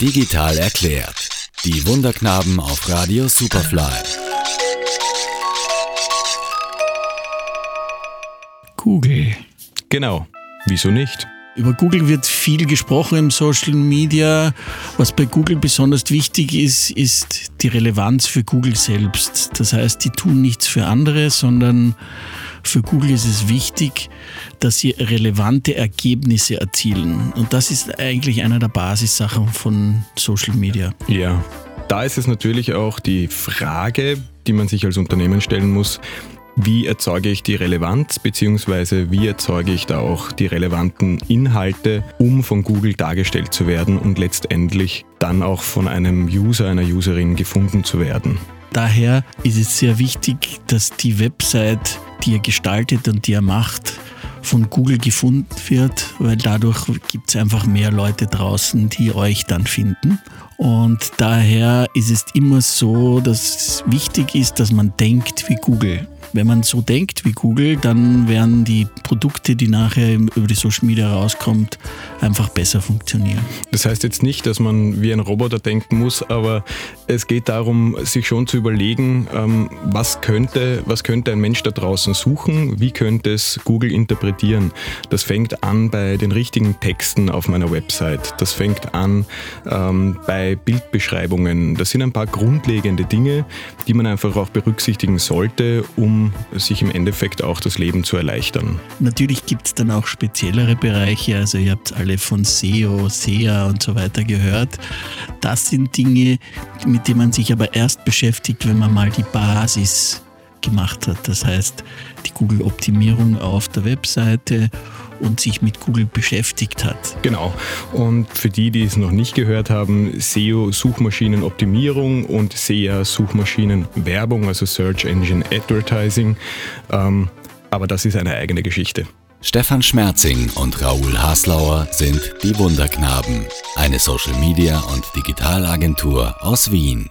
Digital erklärt. Die Wunderknaben auf Radio Superfly. Google. Genau. Wieso nicht? Über Google wird viel gesprochen im Social Media. Was bei Google besonders wichtig ist, ist die Relevanz für Google selbst. Das heißt, die tun nichts für andere, sondern für Google ist es wichtig, dass sie relevante Ergebnisse erzielen. Und das ist eigentlich einer der Basissachen von Social Media. Ja. Da ist es natürlich auch die Frage, die man sich als Unternehmen stellen muss, wie erzeuge ich die Relevanz, beziehungsweise wie erzeuge ich da auch die relevanten Inhalte, um von Google dargestellt zu werden und letztendlich dann auch von einem User, einer Userin gefunden zu werden. Daher ist es sehr wichtig, dass die Website, die ihr gestaltet und die ihr macht, von Google gefunden wird, weil dadurch gibt es einfach mehr Leute draußen, die euch dann finden. Und daher ist es immer so, dass es wichtig ist, dass man denkt wie Google. Wenn man so denkt wie Google, dann werden die Produkte, die nachher über die Social Media rauskommt, einfach besser funktionieren. Das heißt jetzt nicht, dass man wie ein Roboter denken muss, aber es geht darum, sich schon zu überlegen, ähm, was könnte, was könnte ein Mensch da draußen suchen, wie könnte es Google interpretieren. Das fängt an bei den richtigen Texten auf meiner Website. Das fängt an ähm, bei Bildbeschreibungen. Das sind ein paar grundlegende Dinge, die man einfach auch berücksichtigen sollte, sich im Endeffekt auch das Leben zu erleichtern. Natürlich gibt es dann auch speziellere Bereiche, also ihr habt alle von SEO, SEA und so weiter gehört. Das sind Dinge, mit denen man sich aber erst beschäftigt, wenn man mal die Basis gemacht hat. Das heißt, die Google-Optimierung auf der Webseite und sich mit Google beschäftigt hat. Genau. Und für die, die es noch nicht gehört haben, SEO Suchmaschinenoptimierung und SEA Suchmaschinenwerbung, also Search Engine Advertising. Ähm, aber das ist eine eigene Geschichte. Stefan Schmerzing und Raoul Haslauer sind die Wunderknaben, eine Social Media und Digitalagentur aus Wien.